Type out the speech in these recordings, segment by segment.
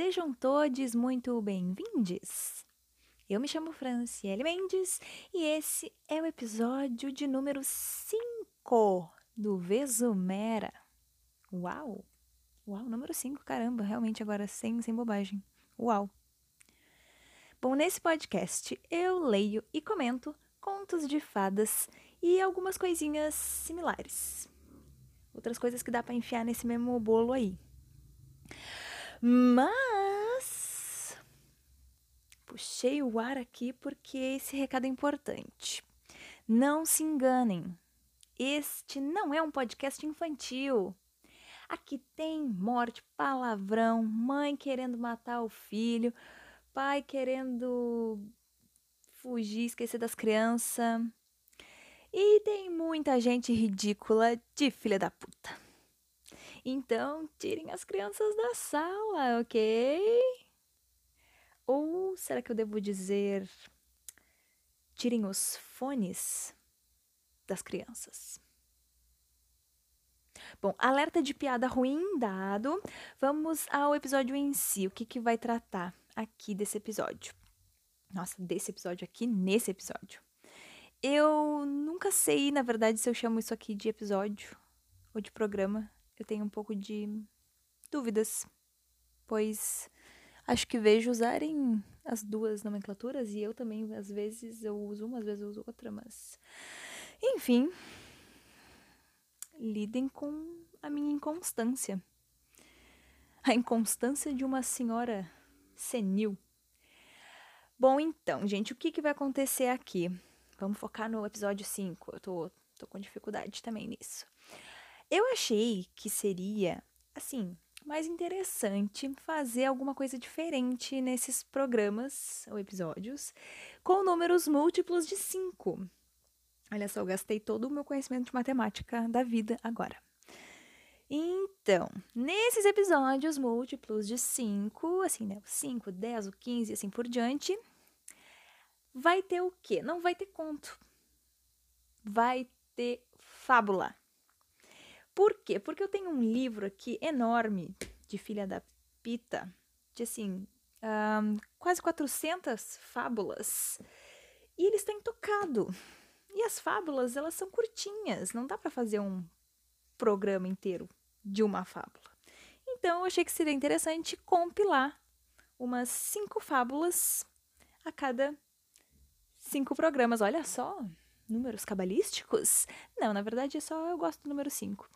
Sejam todos muito bem-vindos. Eu me chamo Franciele Mendes e esse é o episódio de número 5 do Vesumera. Uau! Uau, número 5, caramba, realmente agora sem, sem bobagem. Uau! Bom, nesse podcast eu leio e comento contos de fadas e algumas coisinhas similares. Outras coisas que dá para enfiar nesse mesmo bolo aí. Mas puxei o ar aqui porque esse recado é importante. Não se enganem. Este não é um podcast infantil. Aqui tem morte, palavrão, mãe querendo matar o filho, pai querendo fugir, esquecer das crianças. E tem muita gente ridícula de filha da puta. Então, tirem as crianças da sala, ok? Ou será que eu devo dizer tirem os fones das crianças? Bom, alerta de piada ruim dado. Vamos ao episódio em si. O que, que vai tratar aqui desse episódio? Nossa, desse episódio aqui, nesse episódio. Eu nunca sei, na verdade, se eu chamo isso aqui de episódio ou de programa eu tenho um pouco de dúvidas, pois acho que vejo usarem as duas nomenclaturas e eu também, às vezes, eu uso uma, às vezes eu uso outra, mas. Enfim. Lidem com a minha inconstância. A inconstância de uma senhora senil. Bom, então, gente, o que, que vai acontecer aqui? Vamos focar no episódio 5. Eu tô, tô com dificuldade também nisso. Eu achei que seria, assim, mais interessante fazer alguma coisa diferente nesses programas ou episódios com números múltiplos de 5. Olha só, eu gastei todo o meu conhecimento de matemática da vida agora. Então, nesses episódios múltiplos de 5, assim, né? 5, 10, 15 e assim por diante, vai ter o quê? Não vai ter conto. Vai ter fábula. Por quê? Porque eu tenho um livro aqui enorme de Filha da Pita, de assim, um, quase 400 fábulas. E eles têm tocado. E as fábulas, elas são curtinhas, não dá para fazer um programa inteiro de uma fábula. Então, eu achei que seria interessante compilar umas cinco fábulas a cada cinco programas. Olha só, números cabalísticos? Não, na verdade é só eu gosto do número 5.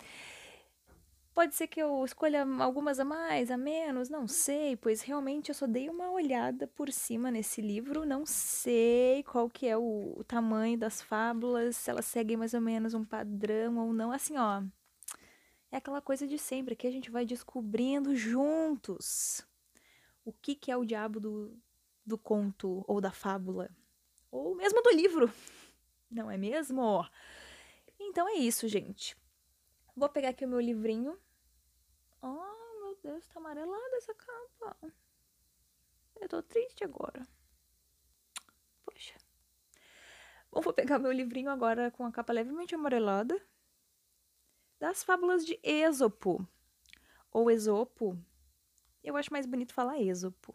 Pode ser que eu escolha algumas a mais, a menos, não sei, pois realmente eu só dei uma olhada por cima nesse livro, não sei qual que é o, o tamanho das fábulas, se elas seguem mais ou menos um padrão ou não, assim, ó. É aquela coisa de sempre que a gente vai descobrindo juntos o que, que é o diabo do, do conto ou da fábula, ou mesmo do livro. Não é mesmo? Então é isso, gente. Vou pegar aqui o meu livrinho. Oh, meu Deus, tá amarelada essa capa. Eu tô triste agora. Poxa. Bom, vou pegar meu livrinho agora com a capa levemente amarelada. Das fábulas de Êxopo. Ou Esopo. Eu acho mais bonito falar Êxopo.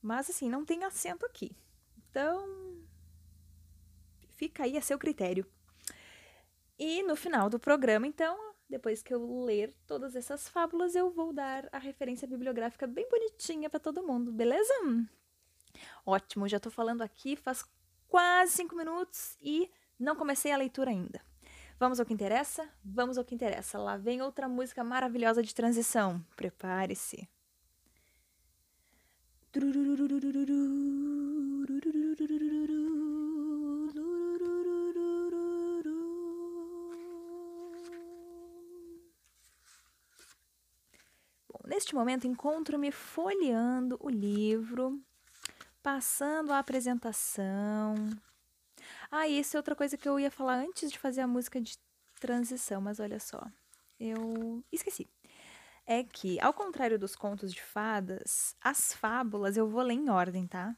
Mas assim, não tem acento aqui. Então, Fica aí a seu critério. E no final do programa, então, depois que eu ler todas essas fábulas, eu vou dar a referência bibliográfica bem bonitinha para todo mundo, beleza? Ótimo, já tô falando aqui faz quase cinco minutos e não comecei a leitura ainda. Vamos ao que interessa? Vamos ao que interessa. Lá vem outra música maravilhosa de transição. Prepare-se. Neste momento, encontro-me folheando o livro, passando a apresentação. Ah, isso é outra coisa que eu ia falar antes de fazer a música de transição, mas olha só, eu esqueci. É que, ao contrário dos contos de fadas, as fábulas eu vou ler em ordem, tá?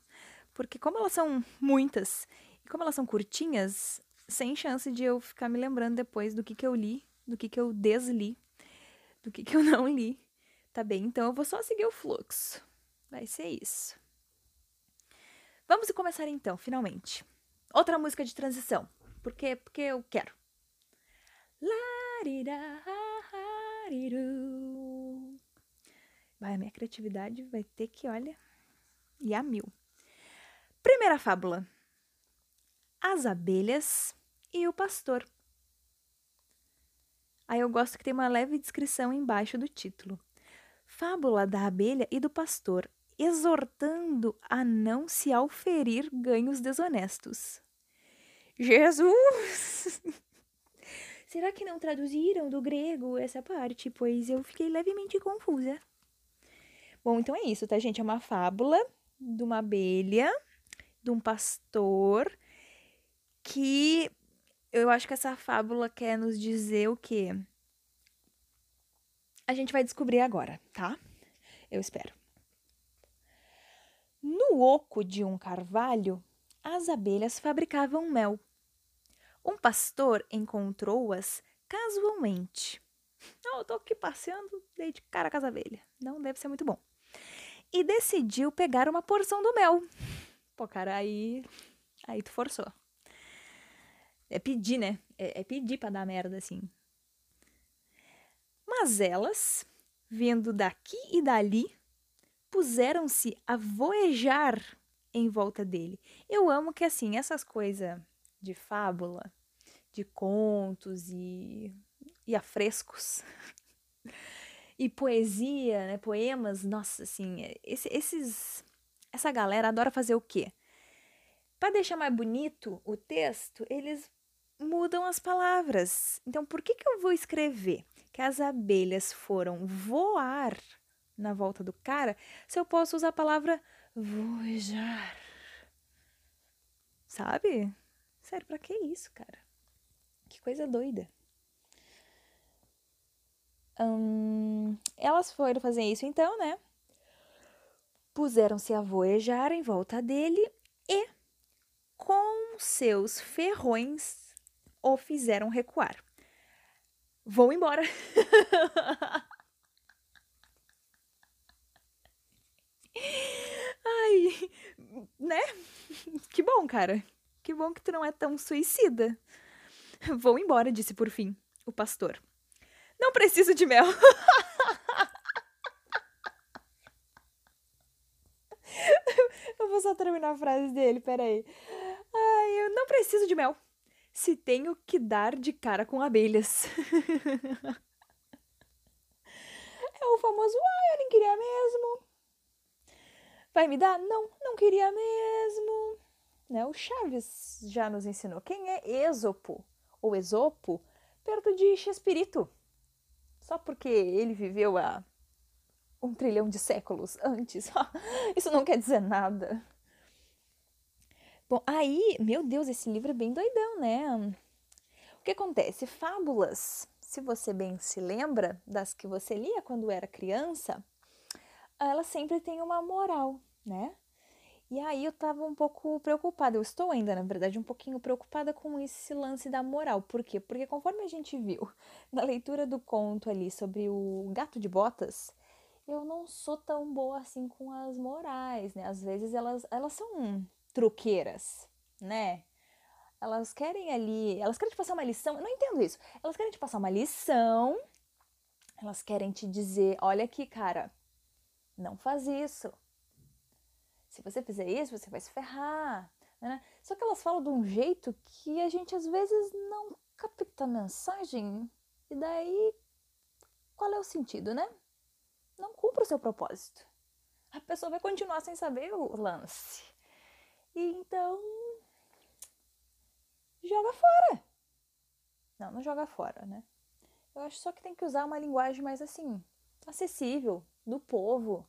Porque como elas são muitas e como elas são curtinhas, sem chance de eu ficar me lembrando depois do que, que eu li, do que, que eu desli, do que, que eu não li Tá bem, então eu vou só seguir o fluxo. Vai ser isso. Vamos começar então, finalmente. Outra música de transição. Por quê? Porque eu quero. Vai, a minha criatividade vai ter que, olha, e a mil. Primeira fábula: As abelhas e o pastor. Aí eu gosto que tem uma leve descrição embaixo do título. Fábula da abelha e do pastor, exortando a não se auferir ganhos desonestos. Jesus! Será que não traduziram do grego essa parte? Pois eu fiquei levemente confusa. Bom, então é isso, tá, gente? É uma fábula de uma abelha, de um pastor, que eu acho que essa fábula quer nos dizer o quê? A gente vai descobrir agora, tá? Eu espero. No oco de um carvalho, as abelhas fabricavam mel. Um pastor encontrou-as casualmente. Eu tô aqui passeando, dei de cara com as abelhas. Não deve ser muito bom. E decidiu pegar uma porção do mel. Pô, cara, aí. Aí tu forçou. É pedir, né? É, é pedir pra dar merda, assim. Mas elas, vindo daqui e dali, puseram-se a voejar em volta dele. Eu amo que, assim, essas coisas de fábula, de contos e, e afrescos. e poesia, né, poemas, nossa, assim, esse, esses, essa galera adora fazer o quê? Para deixar mais bonito o texto, eles mudam as palavras. Então, por que, que eu vou escrever que as abelhas foram voar na volta do cara se eu posso usar a palavra vojar? Sabe? Sério, pra que isso, cara? Que coisa doida. Hum, elas foram fazer isso então, né? Puseram-se a voejar em volta dele e, com seus ferrões, o fizeram recuar. Vou embora. Ai, né? Que bom, cara. Que bom que tu não é tão suicida. Vou embora, disse por fim o pastor. Não preciso de mel. eu vou só terminar a frase dele, peraí. Ai, eu não preciso de mel se tenho que dar de cara com abelhas. é o famoso, ah, eu nem queria mesmo. Vai me dar? Não, não queria mesmo. Né? O Chaves já nos ensinou. Quem é Esopo ou Esopo perto de Chespirito? Só porque ele viveu há um trilhão de séculos antes. Isso não quer dizer nada. Bom, aí, meu Deus, esse livro é bem doidão, né? O que acontece? Fábulas, se você bem se lembra das que você lia quando era criança, elas sempre têm uma moral, né? E aí eu tava um pouco preocupada, eu estou ainda, na verdade, um pouquinho preocupada com esse lance da moral. Por quê? Porque conforme a gente viu na leitura do conto ali sobre o gato de botas, eu não sou tão boa assim com as morais, né? Às vezes elas, elas são truqueiras, né? Elas querem ali, elas querem te passar uma lição, eu não entendo isso. Elas querem te passar uma lição, elas querem te dizer, olha aqui, cara, não faz isso. Se você fizer isso, você vai se ferrar. Né? Só que elas falam de um jeito que a gente às vezes não capta a mensagem. E daí, qual é o sentido, né? Não cumpre o seu propósito. A pessoa vai continuar sem saber o lance. E então joga fora. Não, não joga fora, né? Eu acho só que tem que usar uma linguagem mais assim, acessível, do povo,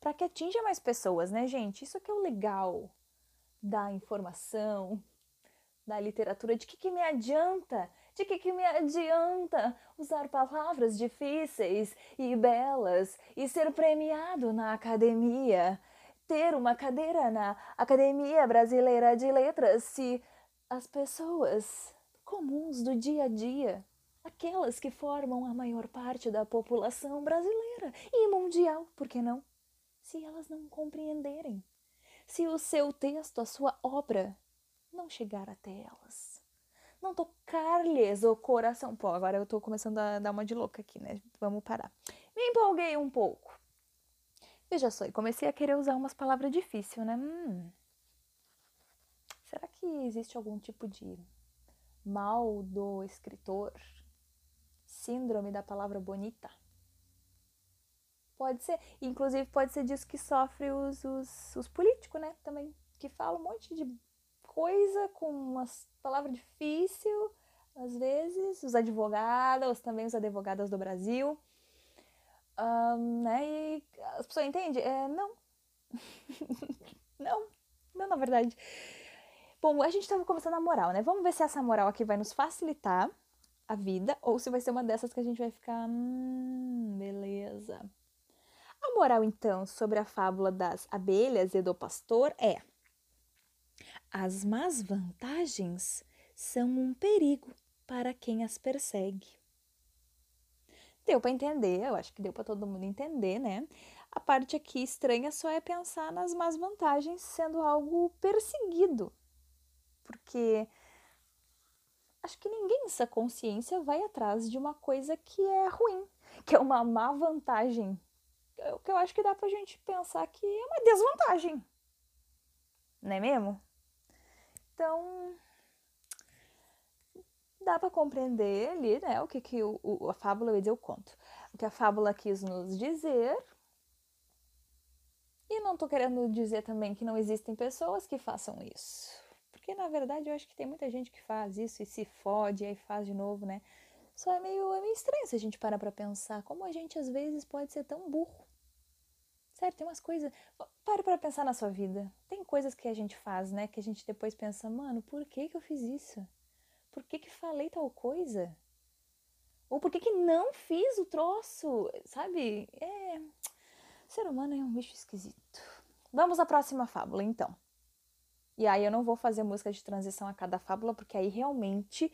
para que atinja mais pessoas, né, gente? Isso que é o legal da informação, da literatura. De que, que me adianta? De que, que me adianta usar palavras difíceis e belas e ser premiado na academia? Ter uma cadeira na Academia Brasileira de Letras se as pessoas comuns do dia a dia, aquelas que formam a maior parte da população brasileira e mundial, por que não? Se elas não compreenderem, se o seu texto, a sua obra, não chegar até elas, não tocar-lhes o coração. Pô, agora eu tô começando a dar uma de louca aqui, né? Vamos parar. Me empolguei um pouco. Veja só, e comecei a querer usar umas palavras difíceis, né? Hum, será que existe algum tipo de mal do escritor? Síndrome da palavra bonita? Pode ser. Inclusive, pode ser disso que sofre os, os, os políticos, né? Também. Que falam um monte de coisa com umas palavras difíceis, às vezes. Os advogados, também os advogados do Brasil. Um, né? E as pessoas entendem? É, não. não. Não, na verdade. Bom, a gente estava começando a moral, né? Vamos ver se essa moral aqui vai nos facilitar a vida ou se vai ser uma dessas que a gente vai ficar. Hum, beleza. A moral, então, sobre a fábula das abelhas e do pastor é: as más vantagens são um perigo para quem as persegue. Deu para entender, eu acho que deu para todo mundo entender, né? A parte aqui estranha só é pensar nas más vantagens sendo algo perseguido. Porque acho que ninguém nessa consciência vai atrás de uma coisa que é ruim, que é uma má vantagem. O que eu acho que dá pra gente pensar que é uma desvantagem. Não é mesmo? Então, dá para compreender ali, né, o que, que o, o, a fábula, eu ia dizer o conto, o que a fábula quis nos dizer. E não tô querendo dizer também que não existem pessoas que façam isso. Porque, na verdade, eu acho que tem muita gente que faz isso e se fode e aí faz de novo, né? Só é meio, é meio estranho se a gente parar pra pensar como a gente às vezes pode ser tão burro. Sério, tem umas coisas. Pare para pensar na sua vida. Tem coisas que a gente faz, né? Que a gente depois pensa, mano, por que, que eu fiz isso? Por que, que falei tal coisa? Ou por que, que não fiz o troço? Sabe? É. O ser humano é um bicho esquisito. Vamos à próxima fábula, então. E aí eu não vou fazer música de transição a cada fábula, porque aí realmente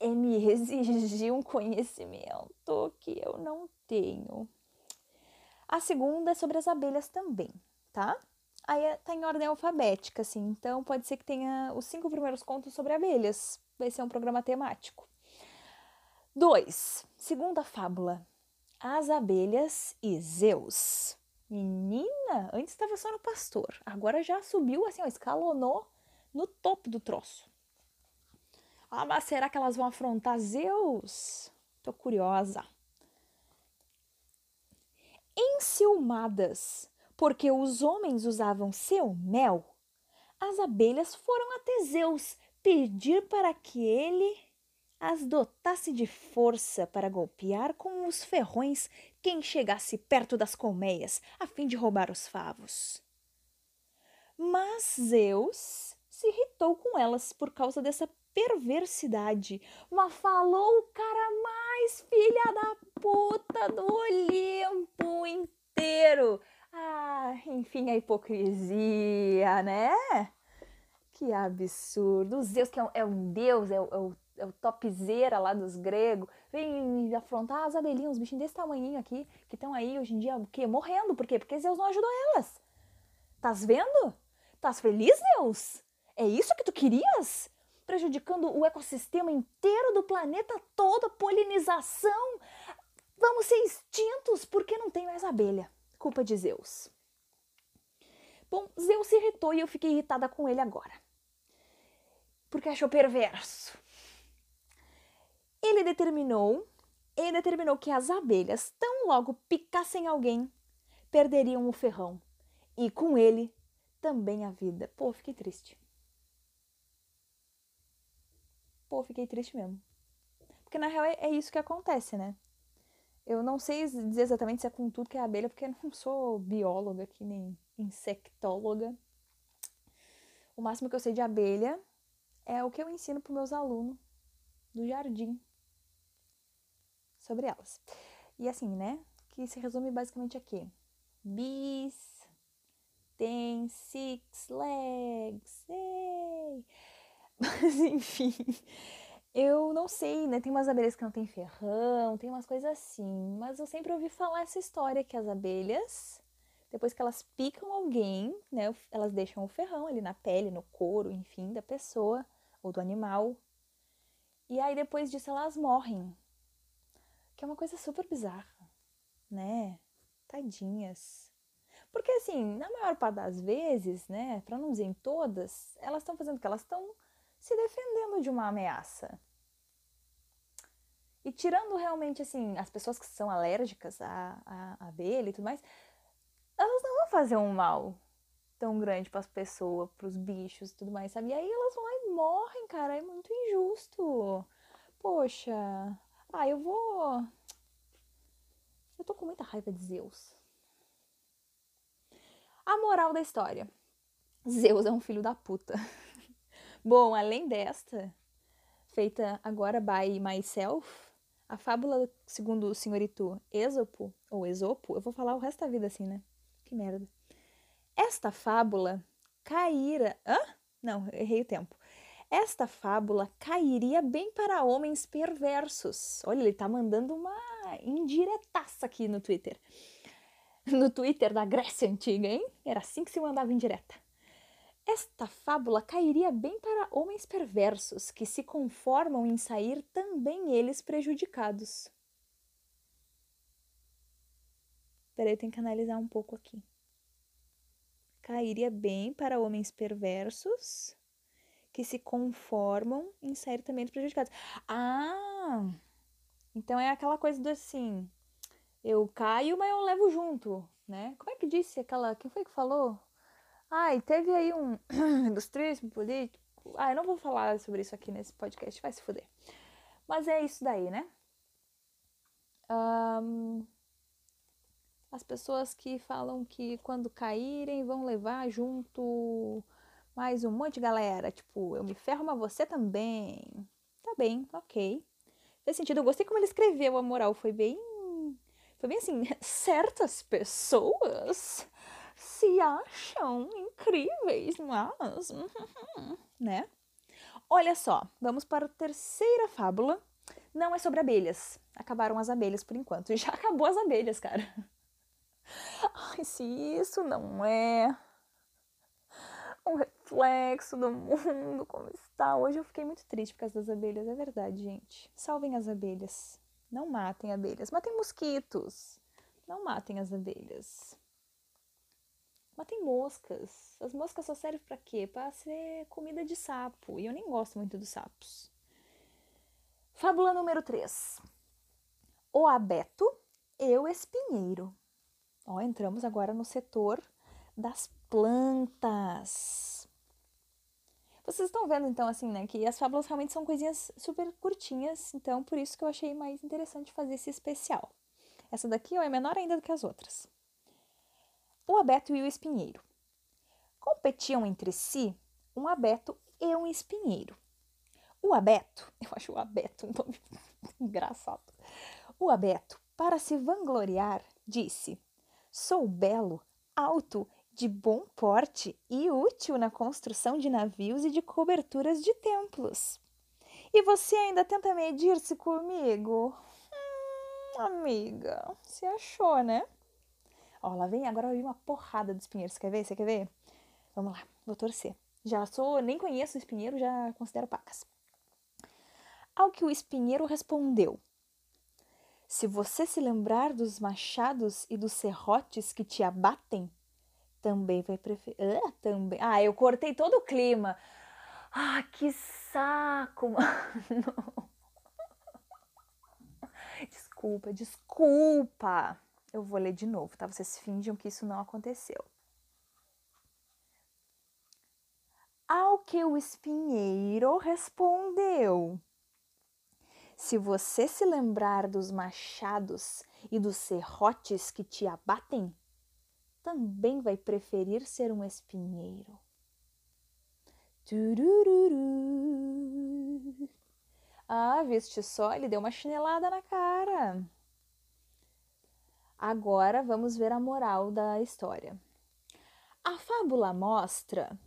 é me exigir um conhecimento que eu não tenho. A segunda é sobre as abelhas também, tá? Aí tá em ordem alfabética, assim. Então pode ser que tenha os cinco primeiros contos sobre abelhas vai ser um programa temático. 2. Segunda fábula. As abelhas e Zeus. Menina, antes estava só no pastor, agora já subiu assim, ó, escalonou no topo do troço. Ah, mas será que elas vão afrontar Zeus? Tô curiosa. Enciumadas, porque os homens usavam seu mel, as abelhas foram até Zeus pedir para que ele as dotasse de força para golpear com os ferrões quem chegasse perto das colmeias, a fim de roubar os favos. Mas Zeus se irritou com elas por causa dessa perversidade, mas falou o cara mais filha da puta do Olimpo inteiro. Enfim, a hipocrisia, né? Que absurdo. Zeus, que é um, é um deus, é o, é, o, é o topzera lá dos gregos, vem afrontar as abelhinhas, uns bichinhos desse tamanho aqui, que estão aí hoje em dia, o quê? Morrendo. Por quê? Porque Zeus não ajudou elas. Tás vendo? Tás feliz, Zeus? É isso que tu querias? Prejudicando o ecossistema inteiro do planeta todo, a polinização. Vamos ser extintos porque não tem mais abelha. Culpa de Zeus. Bom, Zeus se irritou e eu fiquei irritada com ele agora porque achou perverso. Ele determinou, ele determinou que as abelhas, tão logo picassem alguém, perderiam o ferrão e com ele também a vida. Pô, fiquei triste. Pô, fiquei triste mesmo. Porque na real é, é isso que acontece, né? Eu não sei dizer exatamente se é com tudo que é abelha, porque eu não sou bióloga aqui, nem insectóloga. O máximo que eu sei de abelha é o que eu ensino para meus alunos do jardim sobre elas. E assim, né? Que se resume basicamente aqui. Bees tem six legs. Hey! Mas enfim, Eu não sei, né? Tem umas abelhas que não tem ferrão, tem umas coisas assim. Mas eu sempre ouvi falar essa história que as abelhas, depois que elas picam alguém, né? Elas deixam o ferrão ali na pele, no couro, enfim, da pessoa ou do animal. E aí depois disso elas morrem. Que é uma coisa super bizarra, né? Tadinhas. Porque assim, na maior parte das vezes, né, para não dizer em todas, elas estão fazendo o que elas estão se defendendo de uma ameaça. E tirando realmente, assim, as pessoas que são alérgicas à, à abelha e tudo mais, elas não vão fazer um mal tão grande para as pessoas, para os bichos e tudo mais, sabe? E aí elas vão lá e morrem, cara. É muito injusto. Poxa. Ah, eu vou. Eu tô com muita raiva de Zeus. A moral da história: Zeus é um filho da puta. Bom, além desta, feita agora by myself, a fábula, segundo o senhorito Esopo, ou Esopo, eu vou falar o resto da vida assim, né? Que merda. Esta fábula caíra. Hã? Não, errei o tempo. Esta fábula cairia bem para homens perversos. Olha, ele tá mandando uma indiretaça aqui no Twitter. No Twitter da Grécia Antiga, hein? Era assim que se mandava indireta. Esta fábula cairia bem para homens perversos que se conformam em sair também eles prejudicados. Peraí, tem que analisar um pouco aqui. Cairia bem para homens perversos que se conformam em sair também prejudicados. Ah! Então é aquela coisa do assim, eu caio, mas eu levo junto, né? Como é que disse aquela, quem foi que falou? Ai, teve aí um ilustríssimo político. Ah, eu não vou falar sobre isso aqui nesse podcast, vai se fuder. Mas é isso daí, né? Um, as pessoas que falam que quando caírem vão levar junto mais um monte de galera. Tipo, eu me ferro, mas você também. Tá bem, ok. Fez sentido. Eu gostei como ele escreveu a moral. Foi bem. Foi bem assim. Certas pessoas se acham incríveis, mas. né? Olha só, vamos para a terceira fábula. Não é sobre abelhas. Acabaram as abelhas por enquanto. Já acabou as abelhas, cara. Ai, se isso não é um reflexo do mundo como está. Hoje eu fiquei muito triste por causa das abelhas. É verdade, gente. Salvem as abelhas. Não matem abelhas. Matem mosquitos. Não matem as abelhas. Mas tem moscas. As moscas só servem para quê? Para ser comida de sapo. E eu nem gosto muito dos sapos. Fábula número 3. O abeto e o espinheiro. Ó, entramos agora no setor das plantas. Vocês estão vendo então assim, né, que as fábulas realmente são coisinhas super curtinhas, então por isso que eu achei mais interessante fazer esse especial. Essa daqui ó, é menor ainda do que as outras o abeto e o espinheiro. Competiam entre si um abeto e um espinheiro. O abeto, eu acho o abeto um nome engraçado. O abeto, para se vangloriar, disse: Sou belo, alto, de bom porte e útil na construção de navios e de coberturas de templos. E você ainda tenta medir-se comigo? Hum, amiga, se achou, né? Ó, lá vem, agora vai vir uma porrada de espinheiros. Você quer ver? Você quer ver? Vamos lá, vou torcer. Já sou, nem conheço o espinheiro, já considero pacas. Ao que o espinheiro respondeu: Se você se lembrar dos machados e dos serrotes que te abatem, também vai preferir. Ah, também. Ah, eu cortei todo o clima. Ah, que saco, mano. Desculpa, desculpa. Eu vou ler de novo, tá? Vocês fingem que isso não aconteceu. Ao que o espinheiro respondeu: Se você se lembrar dos machados e dos serrotes que te abatem, também vai preferir ser um espinheiro. Turururu. Ah, viste só? Ele deu uma chinelada na cara. Agora vamos ver a moral da história. A fábula mostra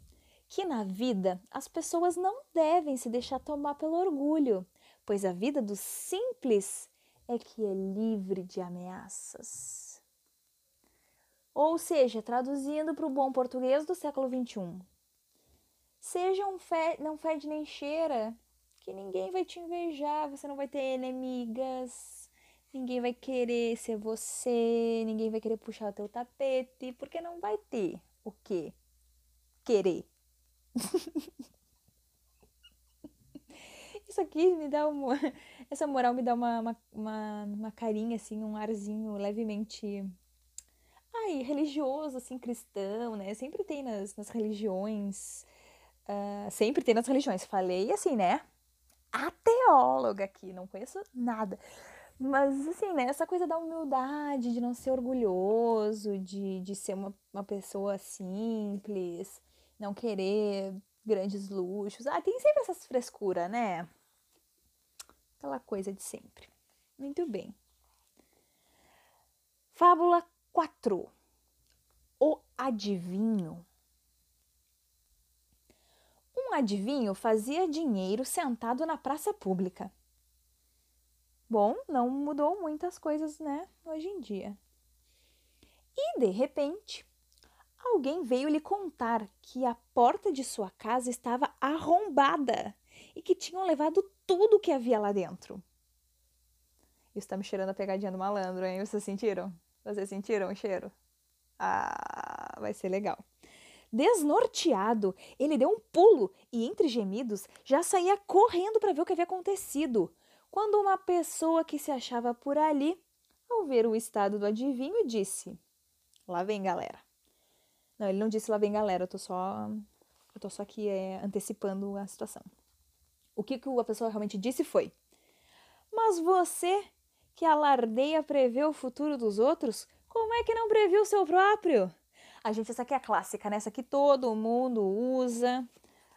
que na vida as pessoas não devem se deixar tomar pelo orgulho, pois a vida do simples é que é livre de ameaças. Ou seja, traduzindo para o bom português do século XXI, seja um fe não fede nem cheira, que ninguém vai te invejar, você não vai ter inimigas, ninguém vai querer ser você, ninguém vai querer puxar o teu tapete, porque não vai ter o que querer. Isso aqui me dá uma. Essa moral me dá uma, uma, uma, uma carinha, assim, um arzinho levemente. Ai, religioso, assim, cristão, né? Sempre tem nas, nas religiões. Uh, sempre tem nas religiões. Falei assim, né? A teóloga aqui, não conheço nada. Mas, assim, né? Essa coisa da humildade, de não ser orgulhoso, de, de ser uma, uma pessoa simples, não querer grandes luxos. Ah, tem sempre essas frescuras, né? Aquela coisa de sempre. Muito bem. Fábula 4. O adivinho. Um adivinho fazia dinheiro sentado na praça pública. Bom, não mudou muitas coisas, né, hoje em dia. E, de repente, alguém veio lhe contar que a porta de sua casa estava arrombada e que tinham levado tudo o que havia lá dentro. Isso tá me cheirando a pegadinha do malandro, hein? Vocês sentiram? Vocês sentiram o cheiro? Ah, vai ser legal. Desnorteado, ele deu um pulo e, entre gemidos, já saía correndo para ver o que havia acontecido. Quando uma pessoa que se achava por ali, ao ver o estado do adivinho, disse: Lá vem, galera. Não, ele não disse lá vem, galera, eu tô só, eu tô só aqui é, antecipando a situação. O que, que a pessoa realmente disse foi: Mas você que alardeia prever o futuro dos outros, como é que não previu o seu próprio? A gente, essa aqui é clássica, né? Essa aqui todo mundo usa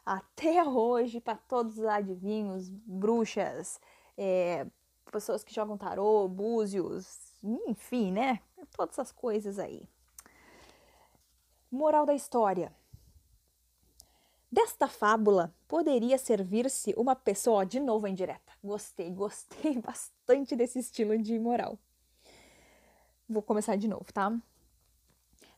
até hoje para todos os adivinhos, bruxas, é, pessoas que jogam tarô, búzios, enfim, né? Todas essas coisas aí. Moral da história. Desta fábula poderia servir-se uma pessoa, de novo em direta. Gostei, gostei bastante desse estilo de moral. Vou começar de novo, tá?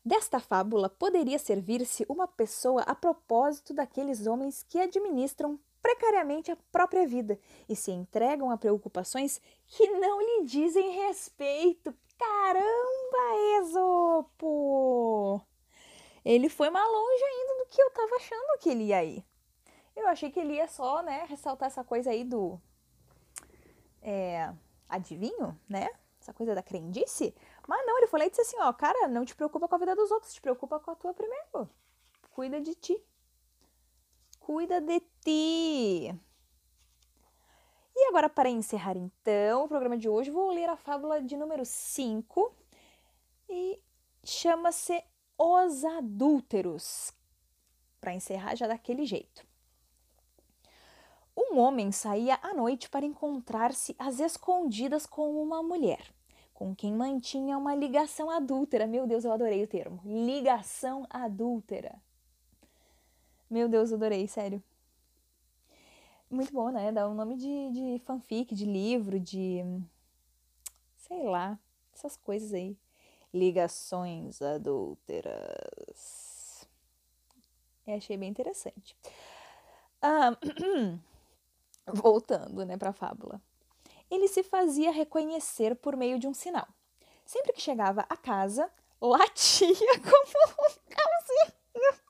Desta fábula poderia servir-se uma pessoa a propósito daqueles homens que administram precariamente a própria vida e se entregam a preocupações que não lhe dizem respeito. Caramba, Esopo! Ele foi mais longe ainda do que eu tava achando que ele ia ir. Eu achei que ele ia só, né, ressaltar essa coisa aí do. É, adivinho, né? Essa coisa da crendice. Mas não, ele lá e disse assim: ó, cara, não te preocupa com a vida dos outros, te preocupa com a tua primeiro. Cuida de ti. Cuida de ti. E agora, para encerrar então o programa de hoje, vou ler a fábula de número 5 e chama-se os adúlteros. Para encerrar já daquele jeito. Um homem saía à noite para encontrar-se às escondidas com uma mulher, com quem mantinha uma ligação adúltera. Meu Deus, eu adorei o termo. Ligação adúltera. Meu Deus, eu adorei, sério. Muito bom, né? Dá um nome de, de fanfic, de livro, de. sei lá, essas coisas aí ligações adúlteras. Eu achei bem interessante. Ah, voltando né, para a fábula. Ele se fazia reconhecer por meio de um sinal. Sempre que chegava a casa, latia como um cãozinho.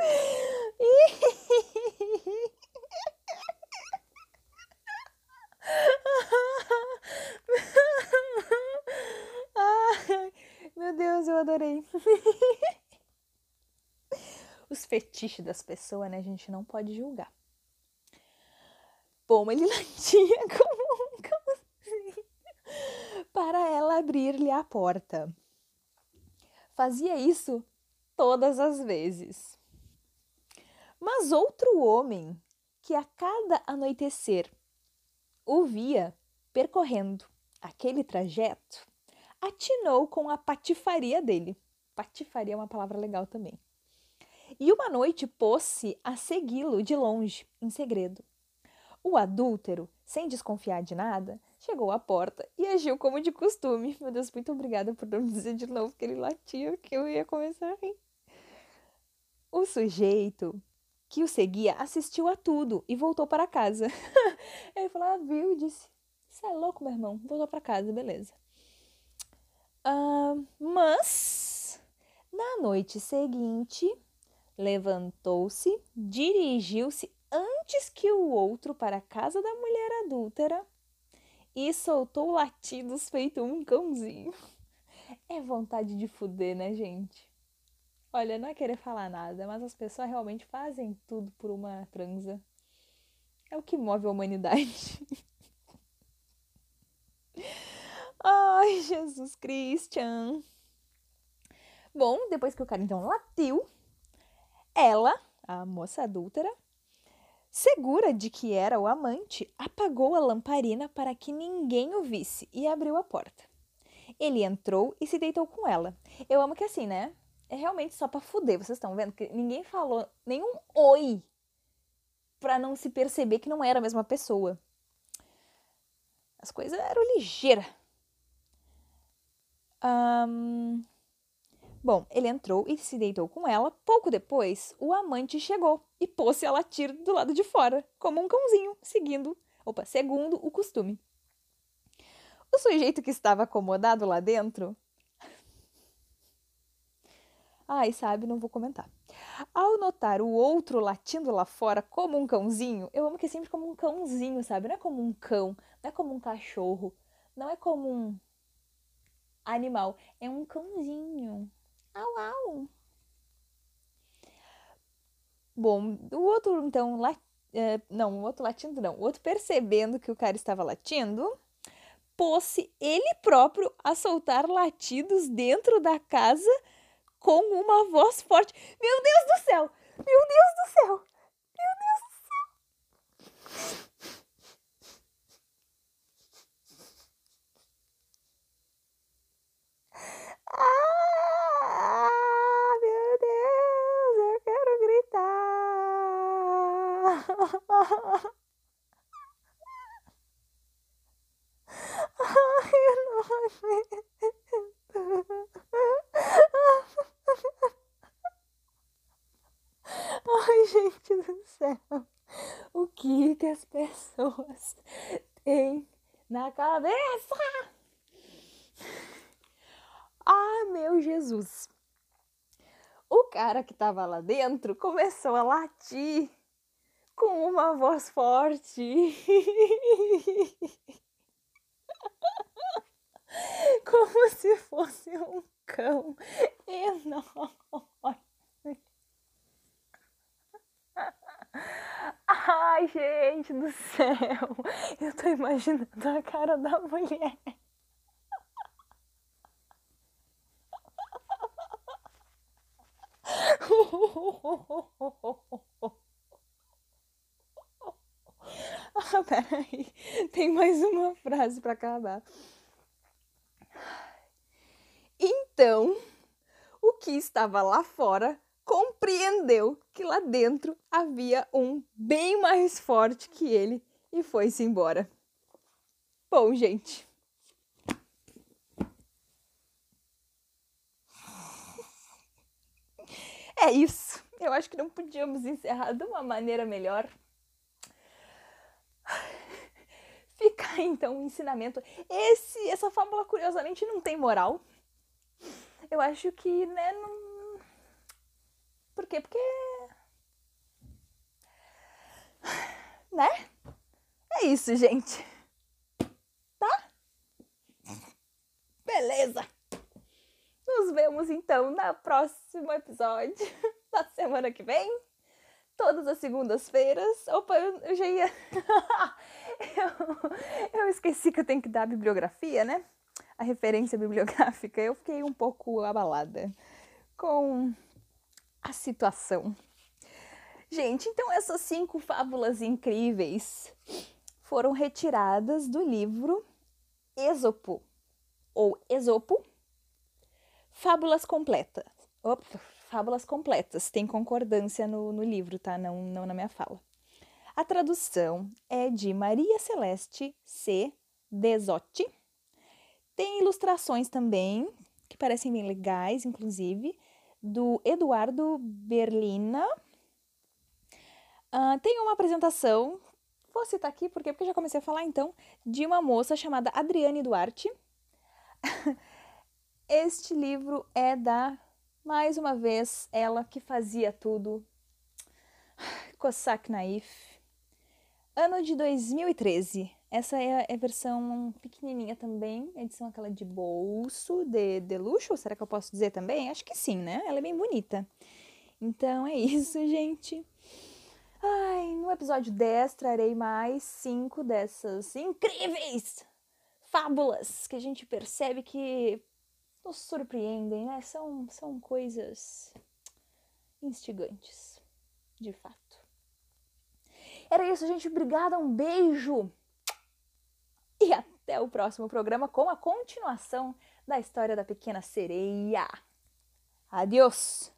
Meu Deus, eu adorei. Os fetiches das pessoas, né? A gente não pode julgar. Bom, ele latia como um para ela abrir-lhe a porta. Fazia isso todas as vezes. Mas outro homem, que a cada anoitecer o via percorrendo aquele trajeto, atinou com a patifaria dele. Patifaria é uma palavra legal também. e uma noite pôs-se a segui-lo de longe, em segredo. O adúltero, sem desconfiar de nada, chegou à porta e agiu como de costume. Meu Deus, muito obrigada por não dizer de novo que ele latia, que eu ia começar a rir. O sujeito que o seguia assistiu a tudo e voltou para casa. ele falou, ah, viu, e disse, você é louco, meu irmão? Voltou para casa, beleza. Uh, mas, na noite seguinte, levantou-se, dirigiu-se antes que o outro para a casa da mulher adúltera e soltou latidos feito um cãozinho. É vontade de fuder, né, gente? Olha, não é querer falar nada, mas as pessoas realmente fazem tudo por uma transa. É o que move a humanidade. Ai, Jesus Christian. Bom, depois que o cara então latiu, ela, a moça adúltera, segura de que era o amante, apagou a lamparina para que ninguém o visse e abriu a porta. Ele entrou e se deitou com ela. Eu amo que assim, né? É realmente só para fuder, vocês estão vendo que ninguém falou nenhum oi para não se perceber que não era a mesma pessoa. As coisas eram ligeiras. Um, bom, ele entrou e se deitou com ela. Pouco depois, o amante chegou e pôs-se a latir do lado de fora, como um cãozinho, seguindo, opa, segundo o costume. O sujeito que estava acomodado lá dentro. Ai, sabe, não vou comentar. Ao notar o outro latindo lá fora como um cãozinho, eu amo que é sempre como um cãozinho, sabe? Não é como um cão, não é como um cachorro, não é como um animal, é um cãozinho. Au, au. Bom, o outro então, lá, é, não, o outro latindo não, o outro percebendo que o cara estava latindo, pôs-se ele próprio a soltar latidos dentro da casa com uma voz forte. Meu Deus do céu! Meu Deus do céu! Meu Deus do céu! Ah, meu Deus, eu quero gritar. Ai, eu não Ai, gente do céu. O que que as pessoas têm na cabeça? Ah, meu Jesus! O cara que estava lá dentro começou a latir com uma voz forte. Como se fosse um cão enorme. Ai, gente do céu! Eu tô imaginando a cara da mulher. ah, peraí. Tem mais uma frase para acabar. Então, o que estava lá fora compreendeu que lá dentro havia um bem mais forte que ele e foi-se embora. Bom, gente, É isso. Eu acho que não podíamos encerrar de uma maneira melhor. Fica então o ensinamento. Esse, essa fábula, curiosamente, não tem moral. Eu acho que, né, não. Por quê? Porque. Né? É isso, gente. Tá? Beleza. Nos vemos então no próximo episódio, na semana que vem. Todas as segundas-feiras. Opa, eu, eu já ia. eu, eu esqueci que eu tenho que dar a bibliografia, né? A referência bibliográfica. Eu fiquei um pouco abalada com a situação. Gente, então essas cinco fábulas incríveis foram retiradas do livro Esopo, ou Esopo, Fábulas completas. Opa, fábulas completas. Tem concordância no, no livro, tá? Não, não na minha fala. A tradução é de Maria Celeste C. Desotti. Tem ilustrações também, que parecem bem legais, inclusive, do Eduardo Berlina. Uh, tem uma apresentação, vou citar aqui porque, porque já comecei a falar então, de uma moça chamada Adriane Duarte. este livro é da, mais uma vez, ela que fazia tudo, Cossack Naif. Ano de 2013. Essa é a versão pequenininha também, edição aquela de bolso, de, de luxo, será que eu posso dizer também? Acho que sim, né? Ela é bem bonita. Então é isso, gente. Ai, no episódio 10 trarei mais cinco dessas incríveis fábulas que a gente percebe que nos surpreendem, né? São, são coisas instigantes, de fato. Era isso, gente. Obrigada, um beijo! E até o próximo programa com a continuação da história da pequena sereia. Adiós!